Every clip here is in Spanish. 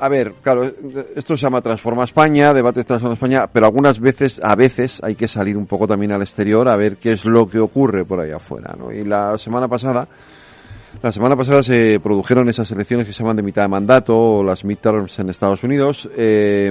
a ver, claro, esto se llama Transforma España, debates Transforma España, pero algunas veces, a veces, hay que salir un poco también al exterior a ver qué es lo que ocurre por ahí afuera, ¿no? Y la semana pasada, la semana pasada se produjeron esas elecciones que se llaman de mitad de mandato, o las midterms en Estados Unidos. Eh,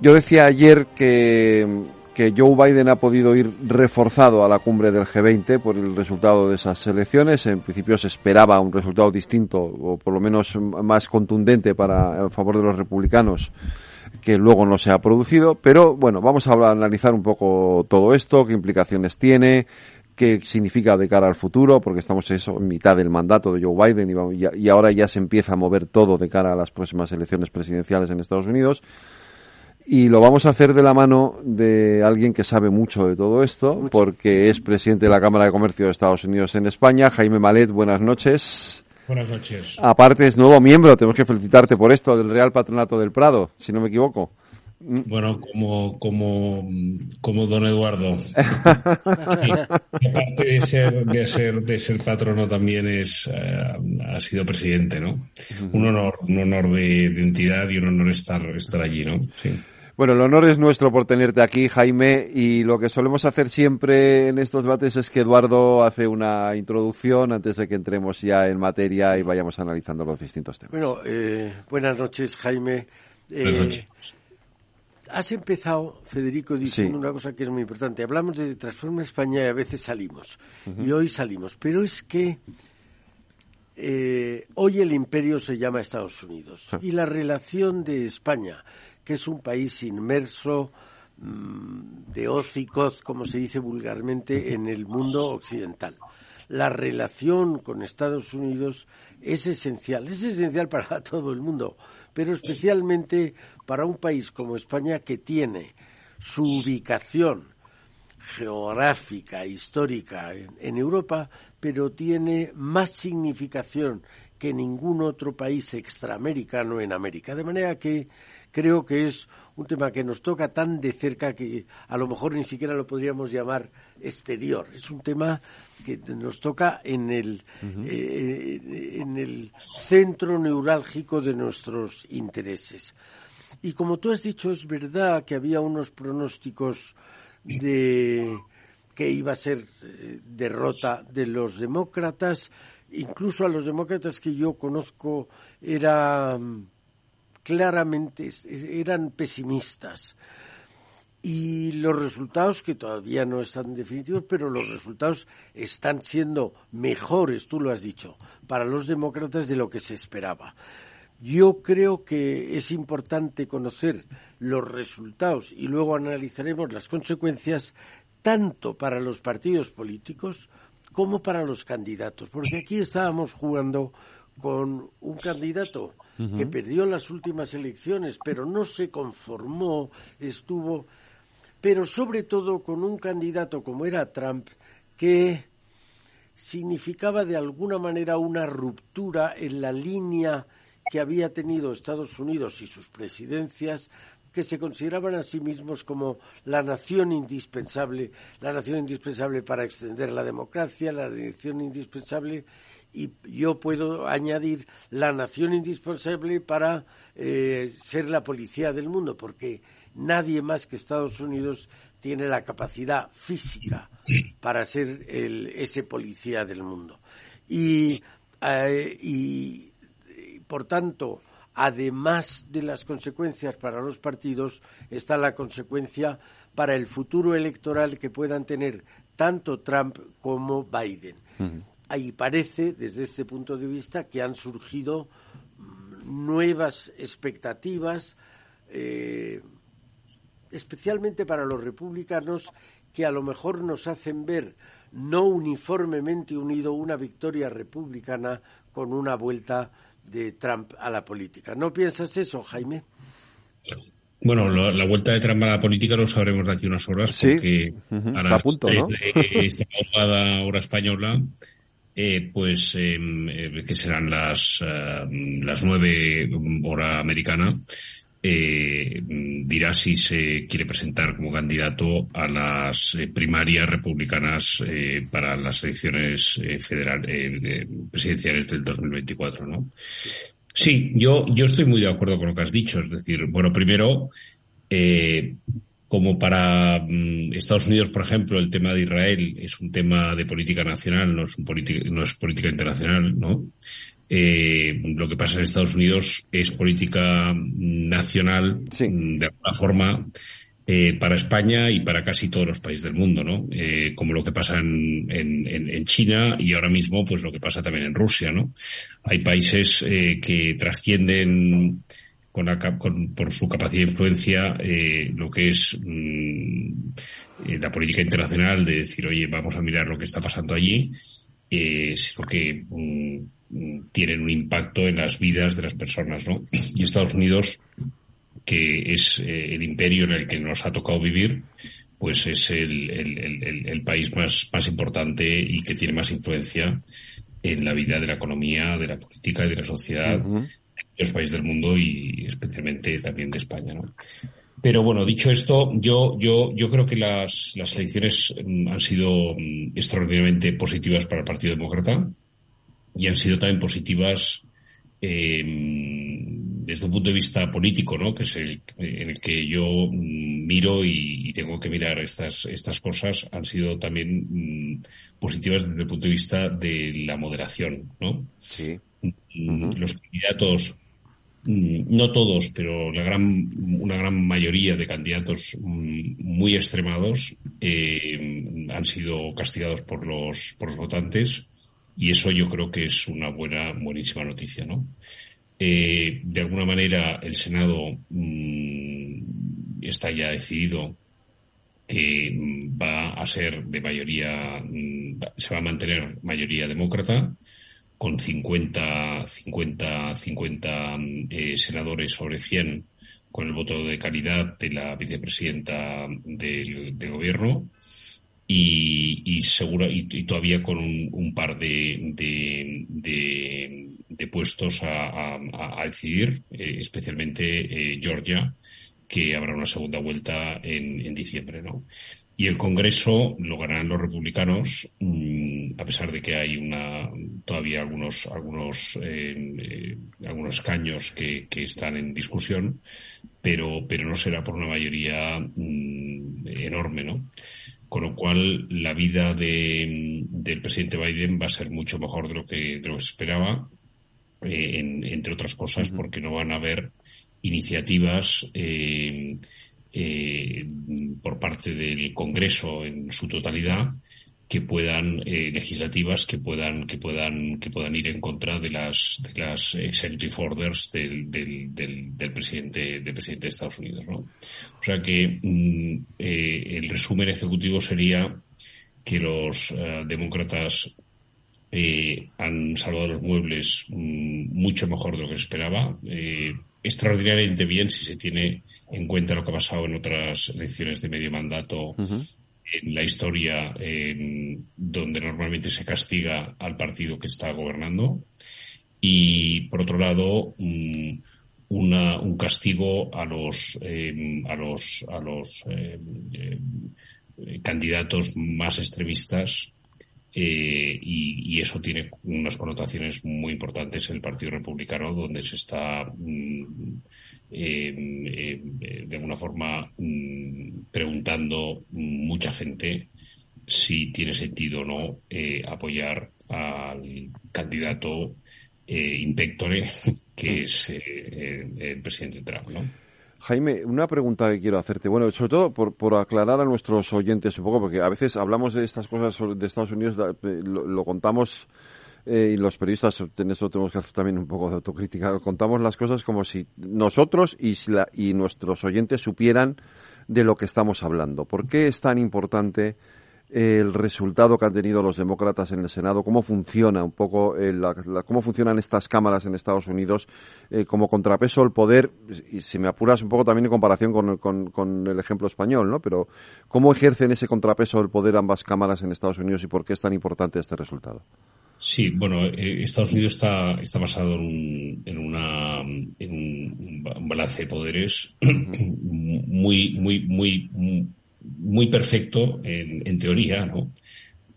yo decía ayer que que Joe Biden ha podido ir reforzado a la cumbre del G20 por el resultado de esas elecciones. En principio se esperaba un resultado distinto o por lo menos más contundente para a favor de los republicanos que luego no se ha producido. Pero bueno, vamos a analizar un poco todo esto, qué implicaciones tiene, qué significa de cara al futuro, porque estamos en mitad del mandato de Joe Biden y, y ahora ya se empieza a mover todo de cara a las próximas elecciones presidenciales en Estados Unidos. Y lo vamos a hacer de la mano de alguien que sabe mucho de todo esto, porque es presidente de la Cámara de Comercio de Estados Unidos en España, Jaime Malet, buenas noches. Buenas noches. Aparte es nuevo miembro, tenemos que felicitarte por esto, del Real Patronato del Prado, si no me equivoco. Bueno, como, como, como don Eduardo. aparte de ser, de ser, de ser patrono también es, eh, ha sido presidente, ¿no? Un honor, un honor de identidad y un honor estar, estar allí, ¿no? Sí. Bueno, el honor es nuestro por tenerte aquí, Jaime, y lo que solemos hacer siempre en estos debates es que Eduardo hace una introducción antes de que entremos ya en materia y vayamos analizando los distintos temas. Bueno, eh, buenas noches, Jaime. buenas eh, noches. Has empezado, Federico, diciendo una cosa que es muy importante. Hablamos de Transforma España y a veces salimos. Y hoy salimos. Pero es que eh, hoy el imperio se llama Estados Unidos. Y la relación de España que es un país inmerso mm, de hocicos, como se dice vulgarmente, en el mundo occidental. La relación con Estados Unidos es esencial, es esencial para todo el mundo, pero especialmente para un país como España que tiene su ubicación geográfica, histórica en, Europa, pero tiene más significación que ningún otro país extraamericano en América. De manera que creo que es un tema que nos toca tan de cerca que a lo mejor ni siquiera lo podríamos llamar exterior. Es un tema que nos toca en el, eh, en el centro neurálgico de nuestros intereses. Y como tú has dicho, es verdad que había unos pronósticos de que iba a ser eh, derrota de los demócratas, incluso a los demócratas que yo conozco era claramente eran pesimistas. Y los resultados, que todavía no están definitivos, pero los resultados están siendo mejores, tú lo has dicho, para los demócratas de lo que se esperaba. Yo creo que es importante conocer los resultados y luego analizaremos las consecuencias tanto para los partidos políticos como para los candidatos, porque aquí estábamos jugando con un candidato que perdió las últimas elecciones, pero no se conformó, estuvo, pero sobre todo con un candidato como era Trump, que significaba de alguna manera una ruptura en la línea que había tenido Estados Unidos y sus presidencias que se consideraban a sí mismos como la nación indispensable, la nación indispensable para extender la democracia, la nación indispensable y yo puedo añadir la nación indispensable para eh, ser la policía del mundo, porque nadie más que Estados Unidos tiene la capacidad física para ser el, ese policía del mundo. Y, eh, y, por tanto, además de las consecuencias para los partidos, está la consecuencia para el futuro electoral que puedan tener tanto Trump como Biden ahí parece, desde este punto de vista, que han surgido mm, nuevas expectativas, eh, especialmente para los republicanos, que a lo mejor nos hacen ver no uniformemente unido una victoria republicana con una vuelta de Trump a la política. ¿No piensas eso, Jaime? Bueno, la, vuelta de Trump a la política lo sabremos de aquí unas horas porque a las punto, ¿no? de esta hora española eh, pues em, eh, que serán las eh, las nueve hora americana eh, dirá si se quiere presentar como candidato a las eh, primarias republicanas eh, para las elecciones federales presidenciales del 2024, ¿no? Sí, yo yo estoy muy de acuerdo con lo que has dicho, es decir, bueno, primero como para mm, Estados Unidos, por ejemplo, el tema de Israel es un tema de política nacional, no es, un no es política internacional, ¿no? Eh, lo que pasa en Estados Unidos es política nacional, mm, de alguna forma, eh, para España y para casi todos los países del mundo, ¿no? Eh, como lo que pasa en, en, China y ahora mismo, pues lo que pasa también en Rusia, ¿no? Hay países eh, que trascienden con la, con, por su capacidad de influencia eh, lo que es mm, la política internacional de decir, oye, vamos a mirar lo que está pasando allí, porque mm, tienen un impacto en las vidas de las personas, ¿no? Y Estados Unidos, que es eh, el imperio en el que nos ha tocado vivir, pues es el, el, el, país más, más importante y que tiene más influencia en la vida de la economía, de la política y de la sociedad de los países del mundo y especialmente también de España, ¿no? Pero bueno, dicho esto, yo, yo, yo creo que las, las elecciones mm, han sido mm, extraordinariamente positivas para el Partido Demócrata y han sido también positivas eh, desde un punto de vista político, ¿no? Que es el en el que yo mm, miro y, tengo que mirar estas estas cosas han sido también mm, positivas desde el punto de vista de la moderación, ¿no? Sí. Los candidatos no todos, pero la gran, una gran mayoría de candidatos muy extremados eh, han sido castigados por los, por los votantes y eso yo creo que es una buena, buenísima noticia, ¿no? Eh, de alguna manera el Senado mm, está ya decidido que mm, va a ser de mayoría, mm, se va a mantener mayoría demócrata, con 50, 50, 50 senadores sobre 100 con el voto de calidad de la vicepresidenta del, del gobierno y, y seguro y, todavía con un, par de, de, de, puestos a, a, decidir, eh, especialmente eh, Georgia, que habrá una segunda vuelta en, en diciembre, ¿no? Y el Congreso lo ganarán los republicanos, mm, a pesar de que hay una todavía algunos algunos eh, algunos escaños que, que, están en discusión, pero pero no será por una mayoría mm, enorme, ¿no? con lo cual la vida de, del presidente Biden va a ser mucho mejor de lo que, de lo que esperaba, eh, entre otras cosas, porque no van a haber iniciativas eh, eh, por parte del Congreso en su totalidad que puedan eh, legislativas que puedan que puedan que puedan ir en contra de las de las executive orders del, del, del, presidente del presidente de Estados Unidos ¿no? o sea que mm, eh, el resumen ejecutivo sería que los eh, demócratas han salvado los muebles mm, mucho mejor de lo que esperaba extraordinariamente bien si se tiene en cuenta lo que ha pasado en otras elecciones de medio mandato en la historia donde normalmente se castiga al partido que está gobernando. Y por otro lado mm, un castigo a los em, a los a los eh, candidatos más extremistas eh, y, eso tiene unas connotaciones muy importantes en el Partido Republicano, donde se está mm, em, de alguna forma mm, preguntando mucha gente si tiene sentido o no eh, apoyar al candidato eh, impectore que es el presidente Trump, ¿no? Jaime, una pregunta que quiero hacerte. Bueno, sobre todo por, por aclarar a nuestros oyentes un poco, porque a veces hablamos de estas cosas de Estados Unidos, eh, lo, contamos eh, y los periodistas en eso tenemos que hacer también un poco de autocrítica. Contamos las cosas como si nosotros y, y nuestros oyentes supieran de lo que estamos hablando. ¿Por qué es tan importante el resultado que han tenido los demócratas en el Senado, cómo funciona un poco, eh, cómo funcionan estas cámaras en Estados Unidos eh, como contrapeso al poder, y si me apuras un poco también en comparación con, con, el ejemplo español, ¿no? Pero cómo ejercen ese contrapeso del poder ambas cámaras en Estados Unidos y por qué es tan importante este resultado. Sí, bueno, eh, Estados Unidos está, está basado en, en, una, en un balance de poderes muy, muy, muy, muy perfecto en, en teoría, ¿no?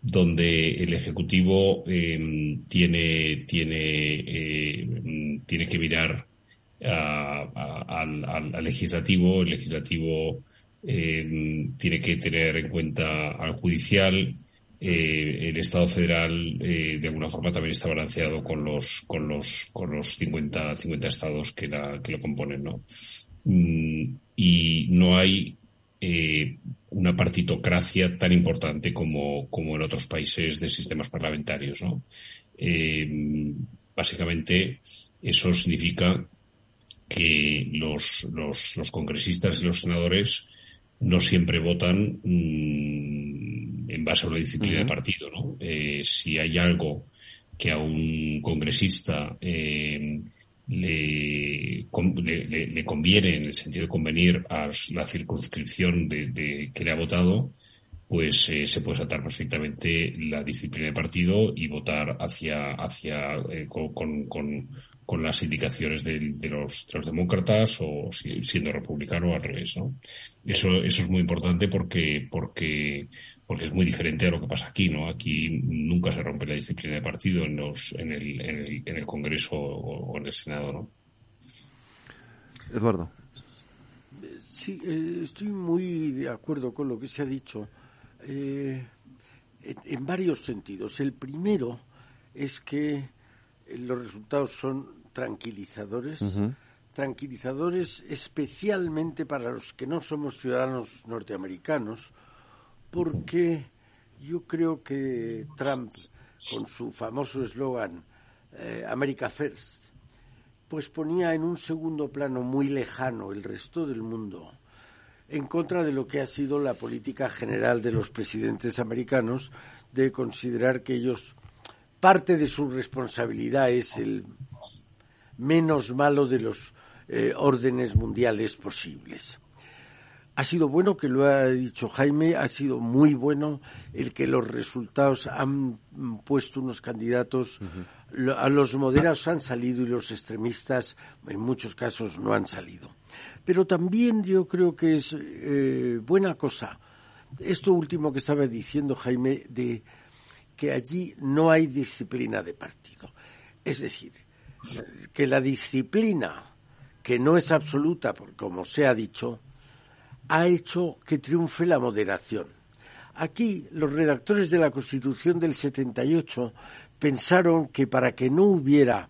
donde el ejecutivo eh, tiene tiene eh, tiene que mirar al, legislativo el legislativo eh, tiene que tener en cuenta al judicial eh, el Estado federal eh, de alguna forma también está balanceado con los con los con los 50 50 estados que la que lo componen no mm, y no hay eh, una partitocracia tan importante como, como en otros países de sistemas parlamentarios. ¿no? Eh, básicamente, eso significa que los, los, los, congresistas y los senadores no siempre votan mm, en base a una disciplina de partido. ¿no? Eh, si hay algo que a un congresista eh, le, le, conviene, en el sentido de convenir a la circunscripción de, que le ha votado, pues eh, se puede saltar perfectamente la disciplina de partido y votar hacia, hacia eh, con, con, con, las indicaciones de, los, de los demócratas o siendo republicano al revés, ¿no? Eso, eso es muy importante porque, porque, porque es muy diferente a lo que pasa aquí, ¿no? Aquí nunca se rompe la disciplina de partido en los, en el, en el, en el Congreso o, en el Senado, ¿no? Eduardo. Sí, eh, estoy muy de acuerdo con lo que se ha dicho eh, en, varios sentidos. El primero es que los resultados son tranquilizadores, tranquilizadores especialmente para los que no somos ciudadanos norteamericanos, porque yo creo que Trump, con su famoso eslogan eh, America First, pues ponía en un segundo plano muy lejano el resto del mundo en contra de lo que ha sido la política general de los presidentes americanos de considerar que ellos parte de su responsabilidad es el menos malo de los eh, órdenes mundiales posibles. Ha sido bueno que lo ha dicho Jaime, ha sido muy bueno el que los resultados han puesto unos candidatos, a los moderados han salido y los extremistas en muchos casos no han salido. Pero también yo creo que es eh, buena cosa esto último que estaba diciendo Jaime de que allí no hay disciplina de partido. Es decir, que la disciplina, que no es absoluta, como se ha dicho, ha hecho que triunfe la moderación. Aquí los redactores de la Constitución del 78 pensaron que para que no hubiera,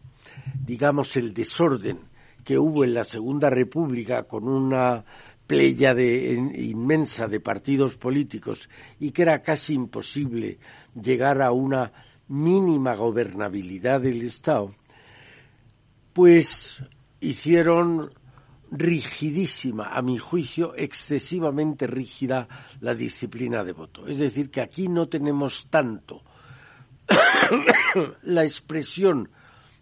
digamos, el desorden que hubo en la Segunda República con una playa de, inmensa de partidos políticos y que era casi imposible llegar a una mínima gobernabilidad del Estado, pues hicieron rigidísima, a mi juicio, excesivamente rígida la disciplina de voto. Es decir, que aquí no tenemos tanto la expresión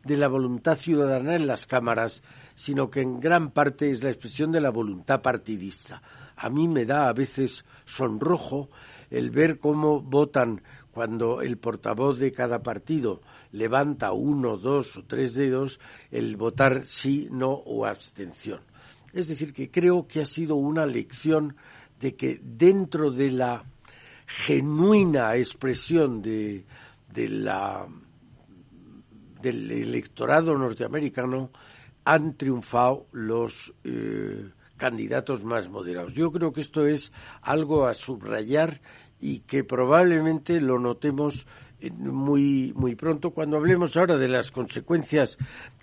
de la voluntad ciudadana en las cámaras, sino que en gran parte es la expresión de la voluntad partidista. A mí me da a veces sonrojo el ver cómo votan cuando el portavoz de cada partido levanta uno, dos o tres dedos, el votar sí, no o abstención. Es decir, que creo que ha sido una lección de que dentro de la genuina expresión de, del electorado norteamericano han triunfado los eh, candidatos más moderados. Yo creo que esto es algo a subrayar y que probablemente lo notemos muy muy pronto cuando hablemos ahora de las consecuencias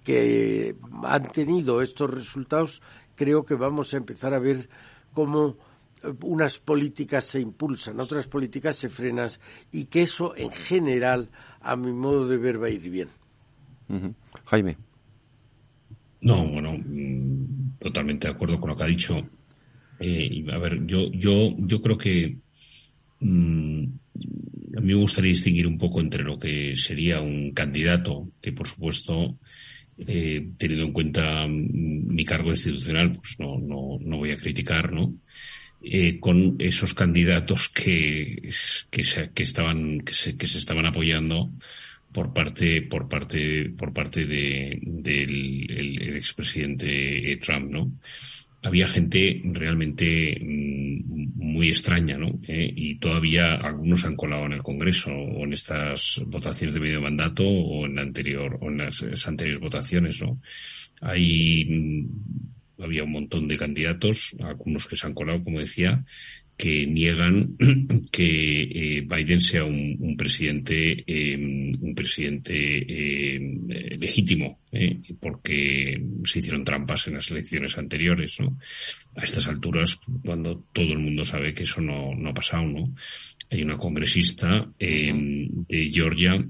que han tenido estos resultados creo que vamos a empezar a ver cómo eh, unas políticas se impulsan, otras políticas se frenan y que eso en general a mi modo de ver va a ir bien. Jaime. No, bueno, mm, totalmente de acuerdo con lo que ha dicho. Eh, a ver, yo, yo, yo creo que mm, a mí me gustaría distinguir un poco entre lo que sería un candidato, que por supuesto, eh, teniendo en cuenta mi cargo institucional, pues no, no, no voy a criticar, ¿no? Eh, con esos candidatos que, que, se, que estaban, que se, que se estaban apoyando por parte, por parte, por parte de, del el, expresidente Trump, ¿no? Había gente realmente mm, muy extraña, ¿no? Eh, y todavía algunos han colado en el Congreso o en estas votaciones de medio mandato o en la anterior o en las, anteriores votaciones, ¿no? Hay mm, había un montón de candidatos, algunos que se han colado, como decía, que niegan que eh, Biden sea un, presidente em, un presidente em, legítimo eh, porque se hicieron trampas en las elecciones anteriores no a estas alturas cuando todo el mundo sabe que eso no, no ha pasado no hay una congresista em, de Georgia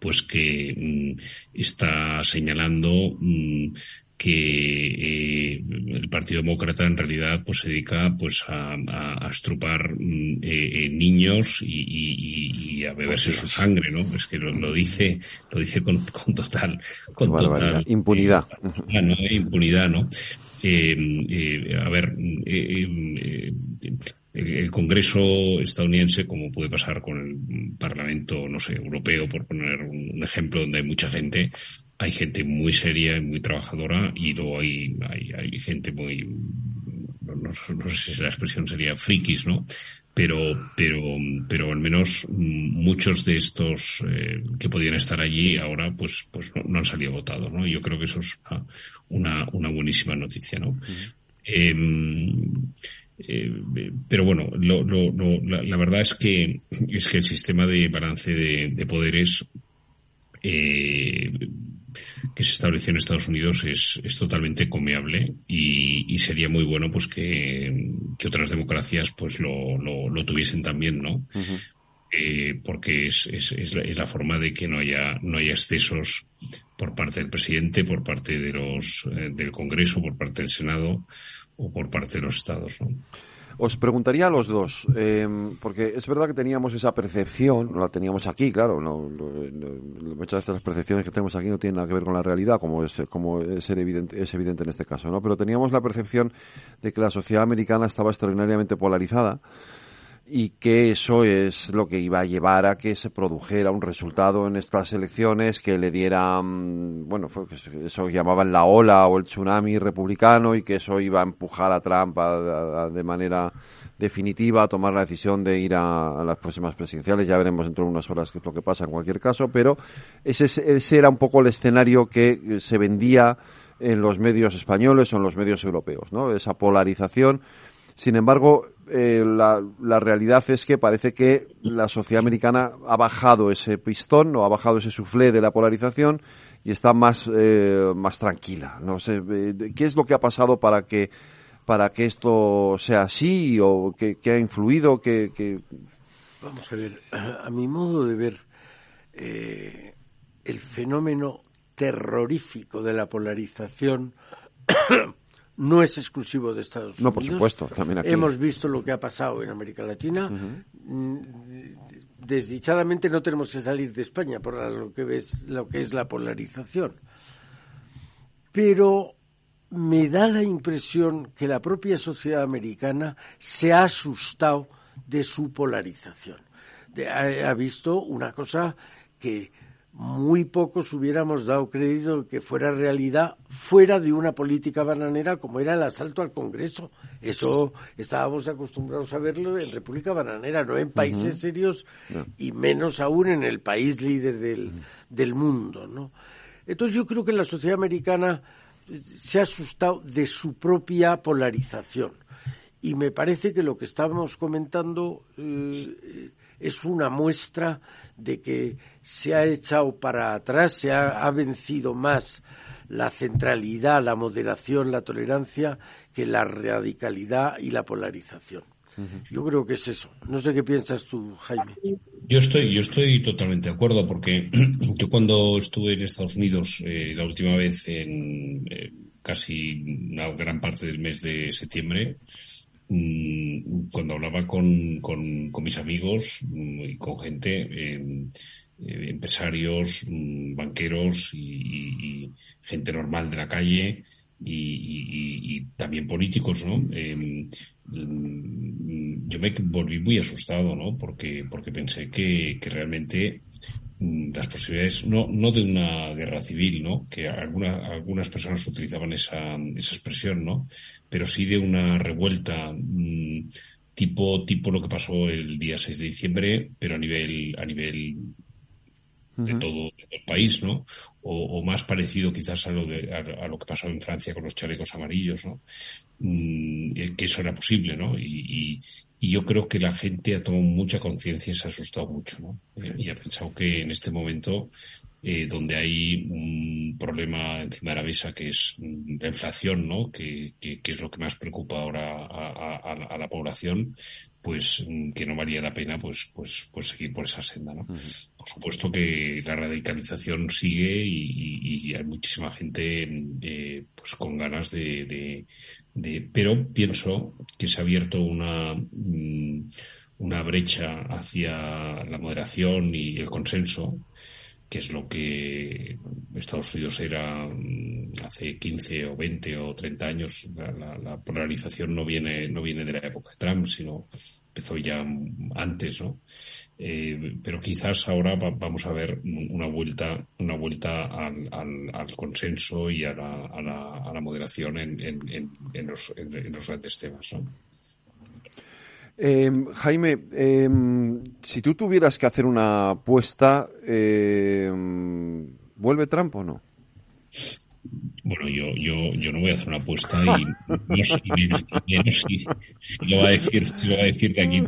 pues que mm, está señalando mm, que eh, el Partido Demócrata en realidad pues se dedica pues a, a, estrupar mm, eh, eh, niños y, y, y, a beberse su sangre, ¿no? Es que lo, dice lo dice con, con total con total impunidad, ¿no? impunidad, ¿no? a ver. el Congreso estadounidense, como puede pasar con el Parlamento, no sé, europeo, por poner un ejemplo donde hay mucha gente, hay gente muy seria y muy trabajadora y luego hay, hay, hay gente muy, no, sé si la expresión sería frikis, ¿no? Pero, pero, pero al menos muchos de estos eh, que podían estar allí ahora, pues, pues no, han salido votados, ¿no? Yo creo que eso es una, una, buenísima noticia, ¿no? Em, eh, pero bueno, lo, lo, la, la, verdad es que es que el sistema de balance de, de poderes eh, que se estableció en Estados Unidos es, es totalmente comeable y, y, sería muy bueno pues que, que otras democracias pues lo, lo, lo tuviesen también, ¿no? eh, porque es, es, es, la, es, la, forma de que no haya, no haya excesos por parte del presidente, por parte de los, eh, del Congreso, por parte del Senado o por parte de los estados, ¿no? Os preguntaría a los dos, eh, porque es verdad que teníamos esa percepción, la teníamos aquí, claro, no, no, muchas de las percepciones que tenemos aquí no tienen nada que ver con la realidad, como es, como es evidente, es evidente en este caso, ¿no? Pero teníamos la percepción de que la sociedad americana estaba extraordinariamente polarizada y que eso es lo que iba a llevar a que se produjera un resultado en estas elecciones que le diera, mm, bueno, fue, eso llamaban la ola o el tsunami republicano y que eso iba a empujar a Trump de manera definitiva a tomar la decisión de ir a, las próximas presidenciales. Ya veremos dentro de unas horas qué es lo que pasa en cualquier caso, pero ese, ese era un poco el escenario que se vendía en los medios españoles o en los medios europeos, ¿no? Esa polarización sin embargo, eh, la, realidad es que parece que la sociedad americana ha bajado ese pistón o ha bajado ese suflé de la polarización y está más, eh, más tranquila. No sé, eh, ¿qué es lo que ha pasado para que, para que esto sea así o qué, ha influido? Que, Vamos a ver, a mi modo de ver, el fenómeno terrorífico de la polarización no es exclusivo de Estados Unidos. No, por supuesto, también aquí. Hemos visto lo que ha pasado en América Latina. Mm, desdichadamente no tenemos que salir de España por lo que, ves, lo que es la polarización. Pero me da la impresión que la propia sociedad americana se ha asustado de su polarización. ha visto una cosa que muy pocos hubiéramos dado crédito que fuera realidad fuera de una política bananera como era el asalto al Congreso. Eso estábamos acostumbrados a verlo en República Bananera, no en países serios y menos aún en el país líder del, del mundo, ¿no? Entonces yo creo que la sociedad americana se ha asustado de su propia polarización. Y me parece que lo que estábamos comentando eh, es una muestra de que se ha echado para atrás, se ha, vencido más la centralidad, la moderación, la tolerancia que la radicalidad y la polarización. Yo creo que es eso. No sé qué piensas tú, Jaime. Yo estoy, yo estoy totalmente de acuerdo porque yo cuando estuve en Estados Unidos eh, la última vez en eh, casi una gran parte del mes de septiembre, cuando hablaba con, con, mis amigos mm, y con gente, eh, eh, empresarios, mm, banqueros y, gente normal de la calle y, también políticos, ¿no? Em, yo me volví muy asustado, ¿no? Porque, porque pensé que, que realmente Mm, las posibilidades, no, no de una guerra civil, ¿no? Que alguna, algunas personas utilizaban esa, esa expresión, ¿no? Pero sí de una revuelta mm, tipo, tipo lo que pasó el día 6 de diciembre, pero a nivel, a nivel de, todo, el país, ¿no? O, más parecido quizás a lo, de, a, lo que pasó en Francia con los chalecos amarillos, ¿no? Mm, eh, que eso era posible, ¿no? Y, y yo creo que la gente ha tomado mucha conciencia y se ha asustado mucho, ¿no? Y ha pensado que en este momento, eh, donde hay un problema encima de la mesa que es la inflación, ¿no? Que, que, es lo que más preocupa ahora a, la población, pues que no valía la pena pues pues pues seguir por esa senda no por supuesto que la radicalización sigue y, hay muchísima gente eh, pues con ganas de, pero pienso que se ha abierto una, mm, una brecha hacia la moderación y el consenso, que es lo que Estados Unidos era mm, hace 15 o 20 o 30 años. La, polarización no viene, no viene de la época de Trump, sino empezó ya antes, ¿no? Eh, pero quizás ahora vamos a ver una vuelta, una vuelta al, al, consenso y a la, a la, a la moderación en, en, en, los, en, los grandes temas, ¿no? Em, Jaime, em, si tú tuvieras que hacer una apuesta, em, ¿vuelve Trump o no? Bueno, yo, yo, yo no voy a hacer una apuesta y no sé, si, lo va a decir, si lo va a decir de aquí,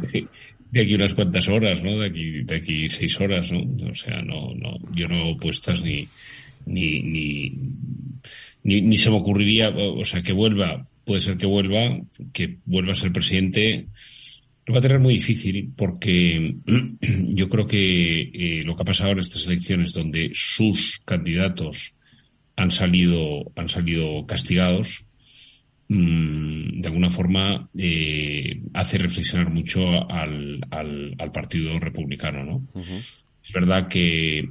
de, aquí unas cuantas horas, ¿no? De aquí, de aquí seis horas, ¿no? O sea, no, no, yo no hago apuestas ni, ni, ni, ni, ni se me ocurriría, o sea, que vuelva, puede ser que vuelva, que vuelva a ser presidente, lo va a tener muy difícil porque yo creo que eh, lo que ha pasado en estas elecciones donde sus candidatos han salido, han salido castigados, mm, de alguna forma eh, hace reflexionar mucho al, al, Partido Republicano, ¿no? Es verdad que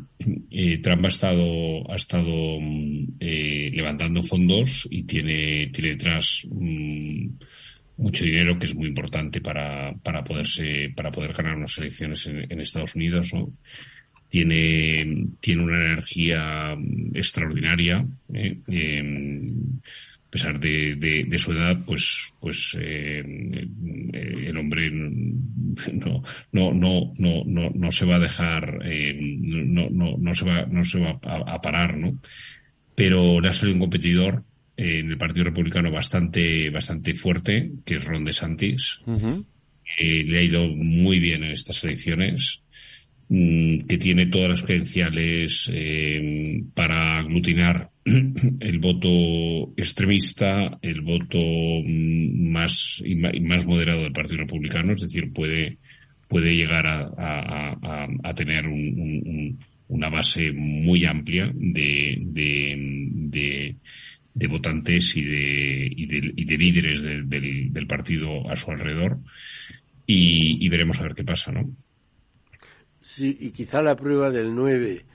eh, Trump ha estado, ha estado mm, eh, levantando fondos y tiene, tiene detrás mm, mucho dinero que es muy importante para, para poderse, para poder ganar unas elecciones en, en Estados Unidos, ¿no? tiene, tiene una energía extraordinaria. ¿eh? Em, a pesar de, de, su edad, pues, pues eh, el hombre no, no, no, no, no, no se va a dejar, eh, no, no, no se va, no se va a, parar, ¿no? Pero le ha salido un competidor en el Partido Republicano bastante, bastante fuerte, que es Ron DeSantis. le ha ido muy bien en estas elecciones. Mm, que tiene todas las credenciales eh, para aglutinar el voto extremista, el voto mm, más, más moderado del Partido Republicano, es decir, puede, puede llegar a, a, tener una base muy amplia de, de, de, votantes y de, y de, y de líderes del, del, partido a su alrededor. Y, y veremos a ver qué pasa, ¿no? Sí, y quizá la prueba del 9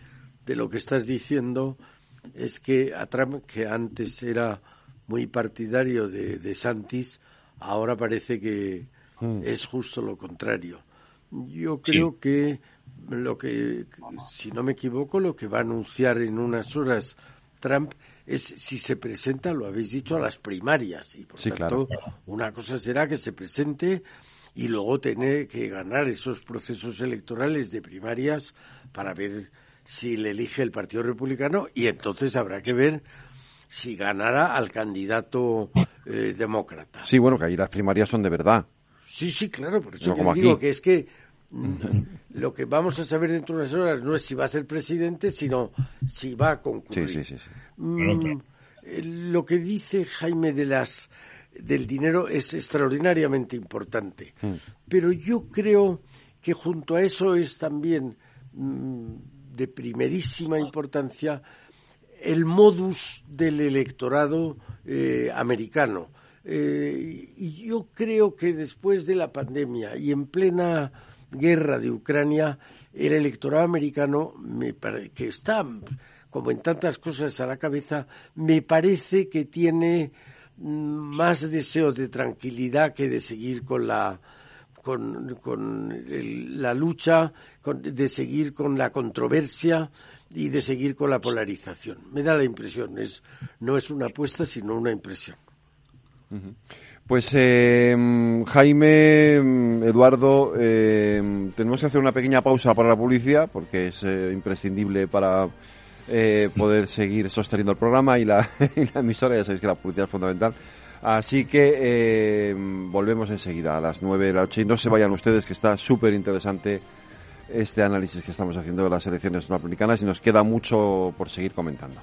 de lo que estás diciendo es que a Trump, que antes era muy partidario de, de Santis, ahora parece que hmm. es justo lo contrario. Yo creo que lo que, si no me equivoco, lo que va a anunciar en unas horas Trump es si se presenta, lo habéis dicho, a las primarias. Y por tanto, una cosa será que se presente y luego tener que ganar esos procesos electorales de primarias para ver si le elige el Partido Republicano y entonces habrá que ver si ganará al candidato eh, demócrata. Sí, bueno, que ahí las primarias son de verdad. Sí, sí, claro, por eso digo que es que lo que vamos a saber dentro de unas horas no es si va a ser presidente, sino si va a concurrir. Sí, sí, sí, mm, eh, lo que dice Jaime de las del dinero es extraordinariamente importante. Mm. Pero yo creo que junto a eso es también mm, de primerísima importancia el modus del electorado eh, americano. Eh, y yo creo que después de la pandemia y en plena guerra de Ucrania, el electorado americano, me que está, como en tantas cosas a la cabeza, me parece que tiene más deseos de tranquilidad que de seguir con la con, con la lucha, de seguir con la controversia y de seguir con la polarización. Me da la impresión, es, no es una apuesta, sino una impresión. Pues eh, Jaime, Eduardo, eh, tenemos que hacer una pequeña pausa para la publicidad porque es eh, imprescindible para poder seguir sosteniendo el programa y la, y la, emisora. Ya sabéis que la publicidad es fundamental. Así que volvemos enseguida a las nueve de la noche y no se vayan ustedes que está súper interesante este análisis que estamos haciendo de las elecciones norteamericanas y nos queda mucho por seguir comentando.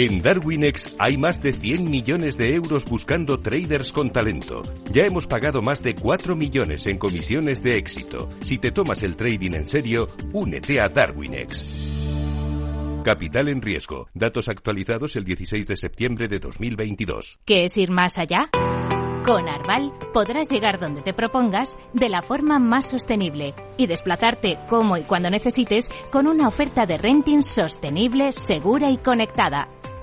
En Darwinex hay más de 100 millones de euros buscando traders con talento. Ya hemos pagado más de 4 millones en comisiones de éxito. Si te tomas el trading en serio, únete a Darwinex. Capital en riesgo. Datos actualizados el 16 de septiembre de 2022. ¿Qué es ir más allá? Con Arval podrás llegar donde te propongas de la forma más sostenible y desplazarte como y cuando necesites con una oferta de renting sostenible, segura y conectada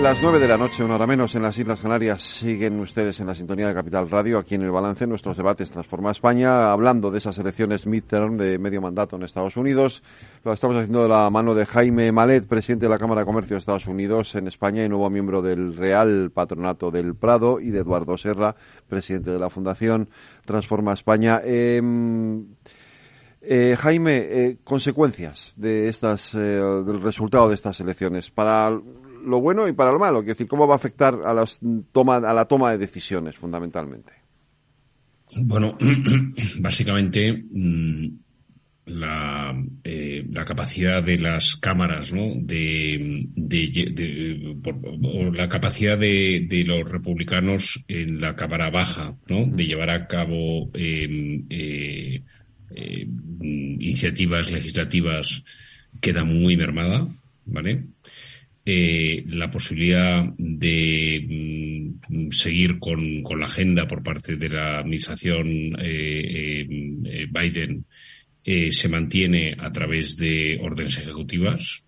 Las nueve de la noche, una hora menos, en las Islas Canarias, siguen ustedes en la sintonía de Capital Radio, aquí en el balance, nuestros debates Transforma España, hablando de esas elecciones midterm de medio mandato en Estados Unidos. Lo estamos haciendo de la mano de Jaime Malet, presidente de la Cámara de Comercio de Estados Unidos en España y nuevo miembro del Real Patronato del Prado, y de Eduardo Serra, presidente de la Fundación Transforma España. Em, eh, Jaime, eh, consecuencias de estas, eh, del resultado de estas elecciones para lo bueno y para lo malo. Es decir, cómo va a afectar a, las toma, a la toma de decisiones, fundamentalmente. Bueno, básicamente mm, la, eh, la, capacidad de las cámaras, ¿no? De, de, la capacidad de, de, los republicanos en la cámara baja, ¿no? De llevar a cabo em, eh, eh, iniciativas legislativas queda muy mermada, ¿vale? Eh, la posibilidad de mm, seguir con, con, la agenda por parte de la administración eh, eh, Biden eh, se mantiene a través de órdenes ejecutivas.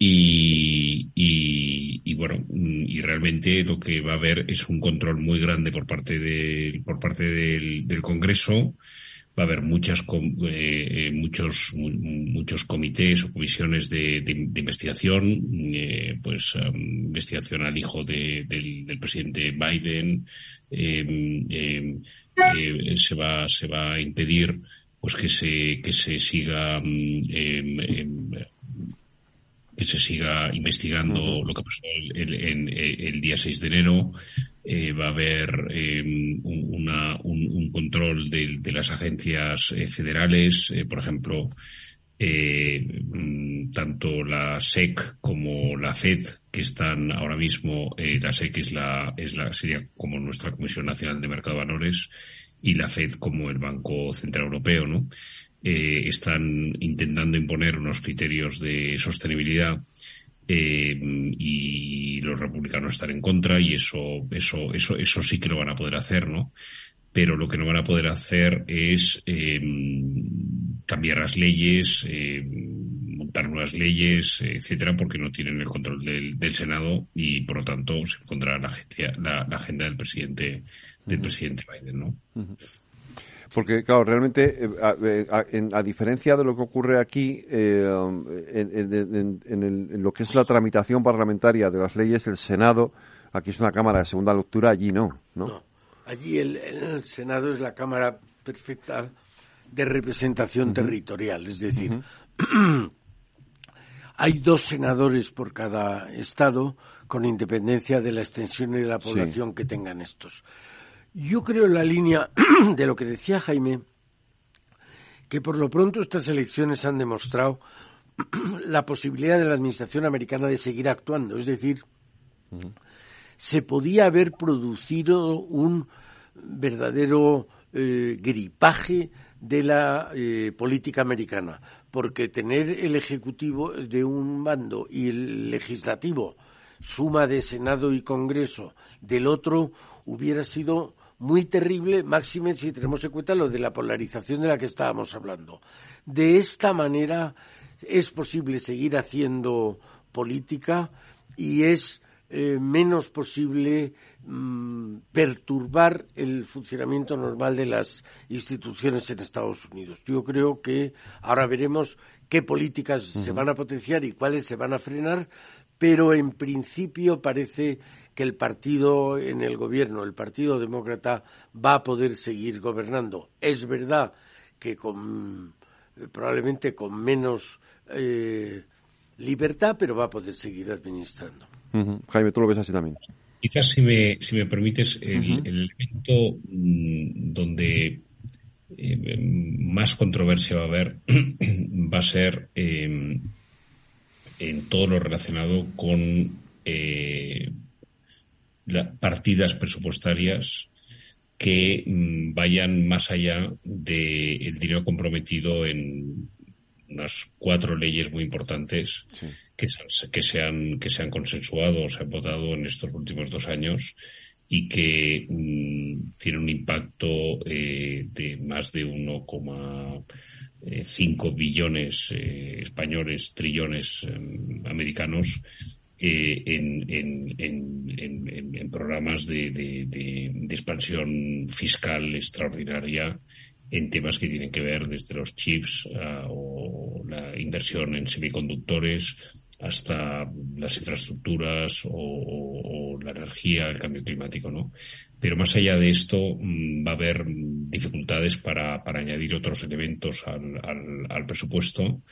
Y, y, y, bueno, mm, y realmente lo que va a haber es un control muy grande por parte de, por parte del, del Congreso va a haber muchas, eh, eh, muchos, muchos comités o comisiones de, investigación, eh, pues investigación al hijo del, presidente Biden, em, em, se va, se va a impedir pues que se, que se siga em, que se siga investigando lo que pasó el, el, día 6 de enero. Eh, va a haber em, una, un, control de, las agencias eh, federales, eh, por ejemplo, mm, tanto la SEC como la FED, que están ahora mismo, la SEC es la, es la, sería como nuestra Comisión Nacional de Mercado de Valores y la FED como el Banco Central Europeo, ¿no? Eh, están intentando imponer unos criterios de sostenibilidad eh, y los republicanos están en contra y eso, eso, eso, eso sí que lo van a poder hacer, ¿no? Pero lo que no van a poder hacer es eh, cambiar las leyes, eh, adoptar nuevas leyes, etcétera, porque no tienen el control del, del Senado y por lo tanto se pondrá la, la, la agenda del presidente del presidente Biden, ¿no? Porque, claro, realmente, eh, eh, a, diferencia de lo que ocurre aquí, eh, en, lo que es la tramitación parlamentaria de las leyes, el Senado, aquí es una Cámara de segunda lectura, allí no, ¿no? Allí el, Senado es la Cámara perfecta de representación territorial, es decir, hay dos senadores por cada estado con independencia de la extensión y de la población que tengan estos. Yo creo en la línea de lo que decía Jaime, que por lo pronto estas elecciones han demostrado la posibilidad de la administración americana de seguir actuando. Es decir, se podía haber producido un verdadero eh, gripaje de la eh, política americana, porque tener el Ejecutivo de un mando y el Legislativo, suma de Senado y Congreso, del otro, hubiera sido muy terrible, máxime si tenemos en cuenta lo de la polarización de la que estábamos hablando. De esta manera es posible seguir haciendo política y es eh, menos posible mm, perturbar el funcionamiento normal de las instituciones en Estados Unidos. Yo creo que ahora veremos qué políticas se van a potenciar y cuáles se van a frenar, pero en principio parece que el partido en el gobierno, el Partido Demócrata, va a poder seguir gobernando. Es verdad que con probablemente con menos eh, libertad, pero va a poder seguir administrando. Jaime, tú lo ves así también. Quizás, si me, si me permites, el, elemento mm, donde eh, más controversia va a haber va a ser eh, en todo lo relacionado con eh, partidas presupuestarias que mm, vayan más allá del de dinero comprometido en unas cuatro leyes muy importantes que, se, han, que se han consensuado o se han votado en estos últimos dos años y que m, tiene un impacto eh, de más de 1, eh, 5 billones eh, españoles, trillones eh, americanos, en, en, en, en, programas de, de, expansión fiscal extraordinaria en temas que tienen que ver desde los chips ah, o la inversión en semiconductores hasta las infraestructuras o, la energía, el cambio climático, ¿no? Pero más allá de esto, mm, va a haber dificultades para, para añadir otros elementos al, al, presupuesto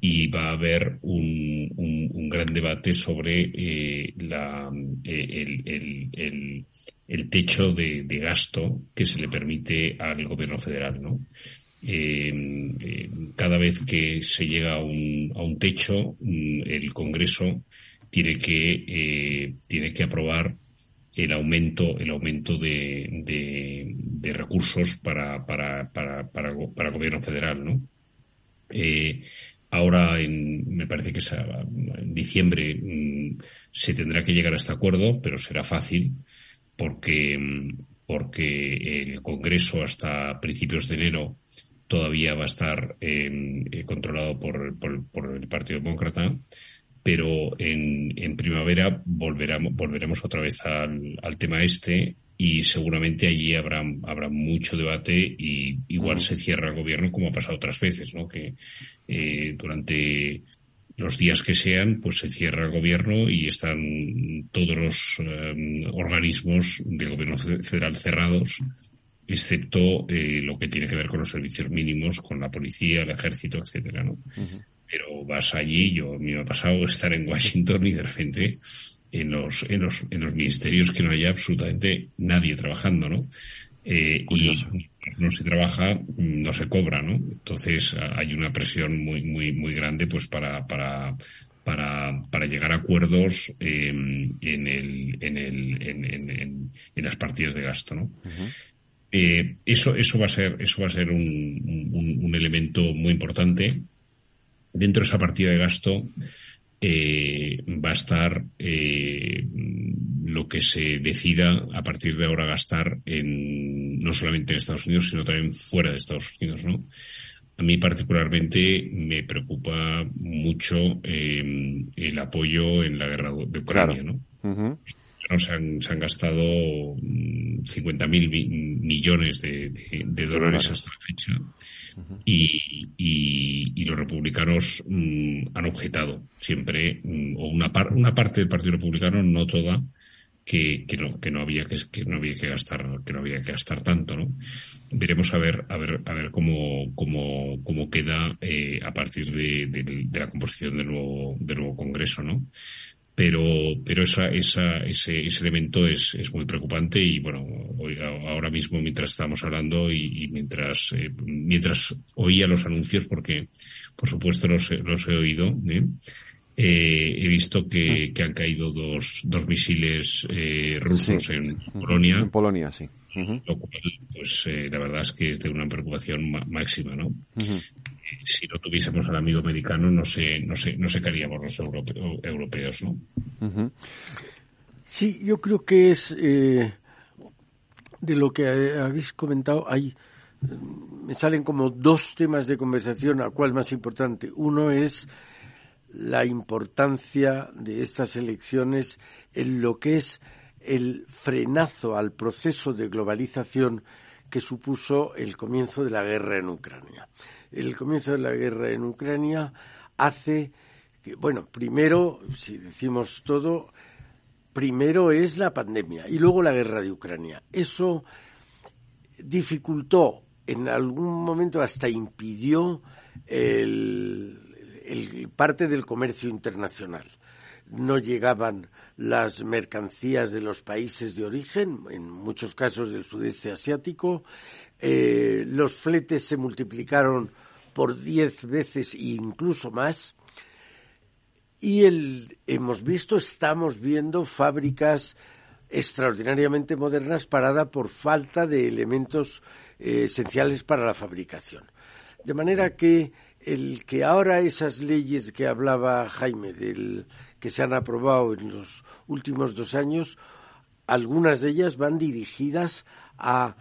y va a haber un, un, gran debate sobre eh, la, eh, el, el, el, el, techo de, de, gasto que se le permite al gobierno federal, ¿no? Eh, cada vez que se llega a un, a un techo, mm, el Congreso tiene que tiene que aprobar el aumento el aumento de, de, recursos para para, para, para, para gobierno federal, ¿no? Eh, Ahora, en, me parece que en diciembre mm, se tendrá que llegar a este acuerdo, pero será fácil porque, mm, porque el Congreso hasta principios de enero todavía va a estar em, eh, controlado por, por, el Partido Demócrata, pero en, en primavera volveremos, volveremos otra vez al, al tema este y seguramente allí habrá, habrá mucho debate y igual se cierra el gobierno como ha pasado otras veces, ¿no? Que eh, durante los días que sean, pues se cierra el gobierno y están todos los eh, organismos del gobierno federal cerrados, excepto eh, lo que tiene que ver con los servicios mínimos, con la policía, el ejército, etcétera, ¿no? Pero vas allí, yo a mí me ha pasado estar en Washington y de repente en los, en los, en los ministerios que no haya absolutamente nadie trabajando, ¿no? Eh, y no se trabaja, no se cobra, ¿no? Entonces hay una presión muy, muy, muy grande, pues para, para, para, para llegar a acuerdos eh, en, el, en, el, en, en, en, las partidas de gasto, ¿no? Eh, eso, eso va a ser, eso va a ser un, un, un elemento muy importante. Dentro de esa partida de gasto, eh, va a estar eh, lo que se decida a partir de ahora gastar en no solamente en Estados Unidos sino también fuera de Estados Unidos no a mí particularmente me preocupa mucho eh, el apoyo en la guerra de Ucrania, ¿no? Se, han, se han, gastado 50.000 mm, millones de, dólares hasta la fecha y, y, los republicanos mm, han objetado siempre, mm, o una, una parte del Partido Republicano, no toda, que, que, no, que no había que, que no había que gastar que no había que gastar tanto no veremos a ver a ver a ver cómo cómo, cómo queda eh, a partir de, de, la composición del nuevo del nuevo Congreso no pero pero esa, esa, ese, ese elemento es, es muy preocupante y bueno hoy, ahora mismo mientras estamos hablando y, mientras eh, mientras oía los anuncios porque por supuesto los, los he oído ¿eh? Eh, he visto que, que, han caído dos, dos misiles rusos en Polonia. En Polonia, sí. Lo cual, pues eh, la verdad es que es de una preocupación máxima, ¿no? Eh, si no tuviésemos al amigo americano, no sé, no sé, no sé qué haríamos los europeos, ¿no? Sí, yo creo que es de lo que habéis comentado, hay me salen como dos temas de conversación, a cuál más importante. Uno es la importancia de estas elecciones en lo que es el frenazo al proceso de globalización que supuso el comienzo de la guerra en Ucrania. El comienzo de la guerra en Ucrania hace que, bueno, primero, si decimos todo, primero es la pandemia y luego la guerra de Ucrania. Eso dificultó, en algún momento hasta impidió el, parte del comercio internacional. No llegaban las mercancías de los países de origen, en muchos casos del sudeste asiático. Eh, los fletes se multiplicaron por diez veces e incluso más. Y el, hemos visto, estamos viendo fábricas extraordinariamente modernas paradas por falta de elementos eh, esenciales para la fabricación. De manera que el que ahora esas leyes que hablaba Jaime, del, que se han aprobado en los últimos dos años, algunas de ellas van dirigidas a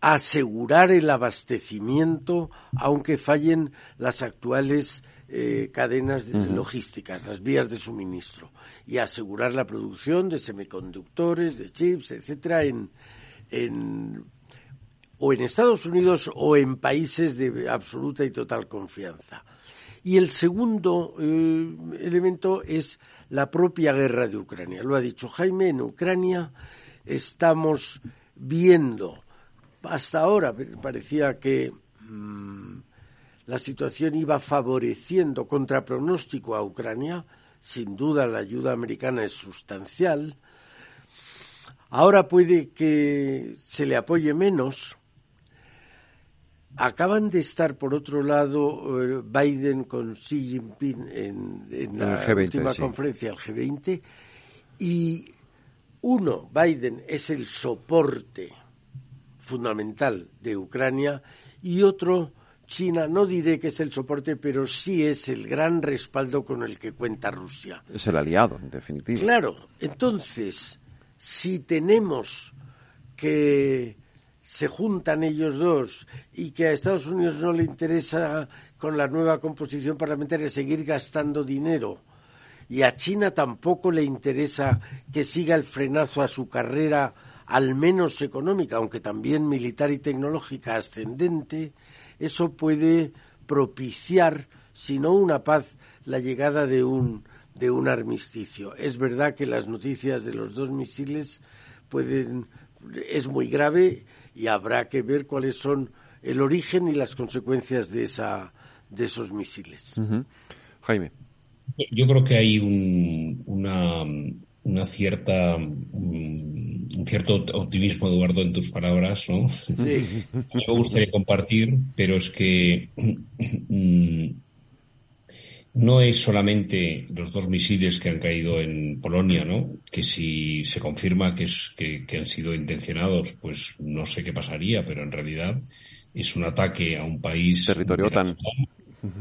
asegurar el abastecimiento, aunque fallen las actuales eh, cadenas logísticas, las vías de suministro, y asegurar la producción de semiconductores, de chips, etcétera, en, en o en Estados Unidos o en países de absoluta y total confianza. Y el segundo eh, elemento es la propia guerra de Ucrania. Lo ha dicho Jaime, en Ucrania estamos viendo, hasta ahora parecía que mm, la situación iba favoreciendo contra pronóstico a Ucrania, sin duda la ayuda americana es sustancial, ahora puede que se le apoye menos, Acaban de estar, por otro lado, eh, Biden con Xi Jinping en, la última conferencia, el G20, y uno, Biden, es el soporte fundamental de Ucrania, y otro, China, no diré que es el soporte, pero sí es el gran respaldo con el que cuenta Rusia. Es el aliado, en definitiva. Claro, entonces, si tenemos que se juntan ellos dos y que a Estados Unidos no le interesa con la nueva composición parlamentaria seguir gastando dinero y a China tampoco le interesa que siga el frenazo a su carrera al menos económica, aunque también militar y tecnológica ascendente, eso puede propiciar, si no una paz, la llegada de un, de un armisticio. Es verdad que las noticias de los dos misiles pueden, es muy grave y habrá que ver cuáles son el origen y las consecuencias de, esa, de esos misiles. Jaime. Yo creo que hay un, una, una cierta un cierto optimismo, Eduardo, en tus palabras, ¿no? Sí. me gustaría compartir, pero es que mm, no es solamente los dos misiles que han caído en Polonia, ¿no? Que si se confirma que, es, que, han sido intencionados, pues no sé qué pasaría, pero en realidad es un ataque a un país. Territorio tan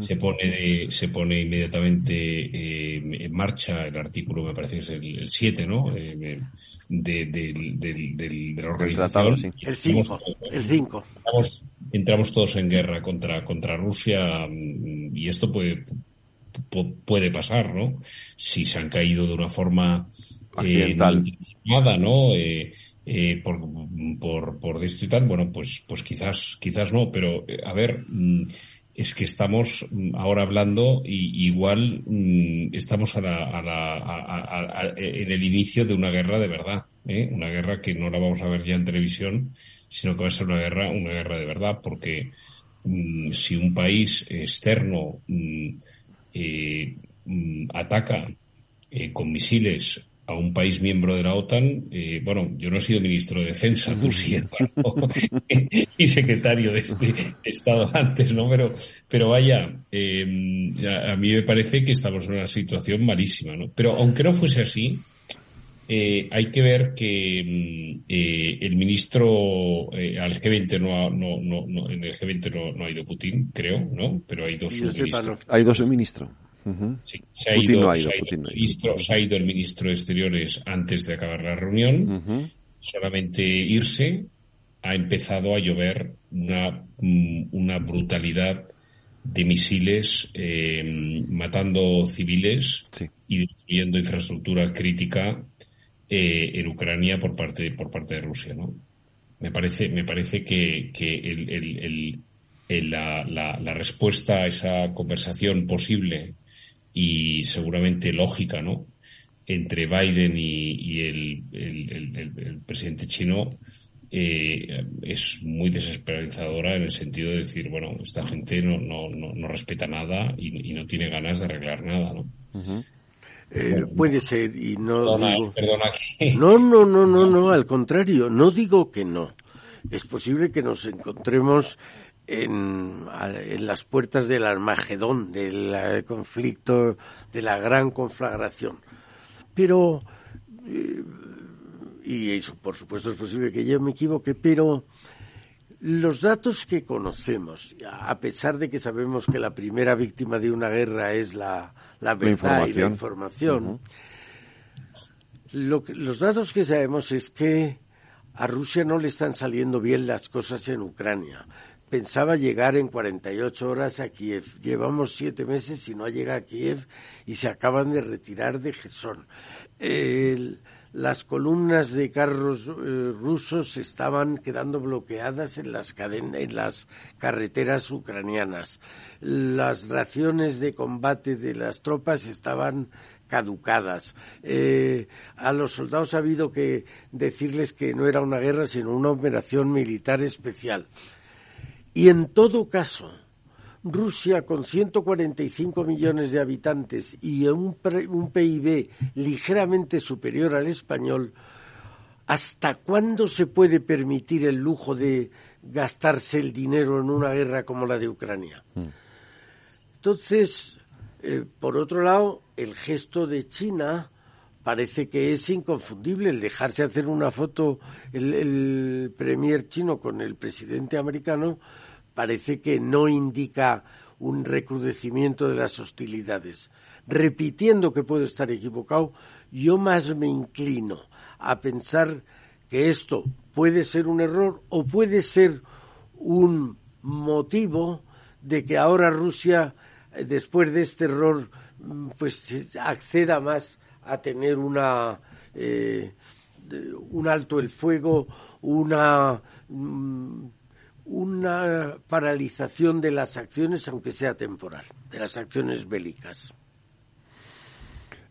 Se pone, se pone inmediatamente eh, en marcha el artículo, me parece que es el 7, ¿no? Eh, de, de, de, la organización. El 5. El 5. entramos todos en guerra contra, contra Rusia mm, y esto puede, puede pasar, ¿no? Si se han caído de una forma eh, nada, ¿no? Eh, eh, por, por, por esto y tal, bueno, pues, pues quizás, quizás no, pero eh, a ver, mm, es que estamos mm, ahora hablando y igual mm, estamos a la, a la, a, en el inicio de una guerra de verdad, ¿eh? una guerra que no la vamos a ver ya en televisión, sino que va a ser una guerra, una guerra de verdad, porque si un país externo eh, ataca eh, con misiles a un país miembro de la OTAN, eh, bueno, yo no he sido ministro de Defensa, tú sí, y secretario de este Estado antes, ¿no? Pero, pero vaya, eh, a mí me parece que estamos en una situación malísima, ¿no? Pero aunque no fuese así, eh, hay que ver que mm, eh, el ministro eh, al G20 no, no, no, no, en el G20 no, no ha ido Putin, creo, ¿no? Pero hay dos ministros. Hay dos ministros. sí, se, ha ido, se, ha ido, el ministro de Exteriores antes de acabar la reunión. Solamente irse ha empezado a llover una, mm, una brutalidad de misiles eh, matando civiles y destruyendo infraestructura crítica eh, en Ucrania por parte por parte de Rusia, ¿no? Me parece me parece que, que el, el, el, la, la, la, respuesta a esa conversación posible y seguramente lógica, ¿no? Entre Biden y, y el, el, presidente chino eh, es muy desesperanzadora en el sentido de decir, bueno, esta gente no, no, no, no respeta nada y, no tiene ganas de arreglar nada, ¿no? Eh, puede ser y no digo... No, no, no, no, no, al contrario, no digo que no. Es posible que nos encontremos en, en las puertas del Armagedón, del eh, conflicto, de la gran conflagración. Pero eh, y eso, por supuesto es posible que yo me equivoque, pero los datos que conocemos, a pesar de que sabemos que la primera víctima de una guerra es la, la verdad y la información, lo los datos que sabemos es que a Rusia no le están saliendo bien las cosas en Ucrania. Pensaba llegar en 48 horas a Kiev. Llevamos siete meses y no llega a Kiev y se acaban de retirar de Gerson. El, las columnas de carros eh, rusos estaban quedando bloqueadas en las, en las carreteras ucranianas. Las raciones de combate de las tropas estaban caducadas. Eh, a los soldados ha habido que decirles que no era una guerra, sino una operación militar especial. Y en todo caso, Rusia, con 145 millones de habitantes y un, un PIB ligeramente superior al español, ¿hasta cuándo se puede permitir el lujo de gastarse el dinero en una guerra como la de Ucrania? Mm. Entonces, eh, por otro lado, el gesto de China parece que es inconfundible el dejarse hacer una foto el, el premier chino con el presidente americano parece que no indica un recrudecimiento de las hostilidades. Repitiendo que puedo estar equivocado, yo más me inclino a pensar que esto puede ser un error o puede ser un motivo de que ahora Rusia, eh, después de este error, mm, pues acceda más a tener una eh, un alto el fuego, una mm, una paralización de las acciones, aunque sea temporal, de las acciones bélicas.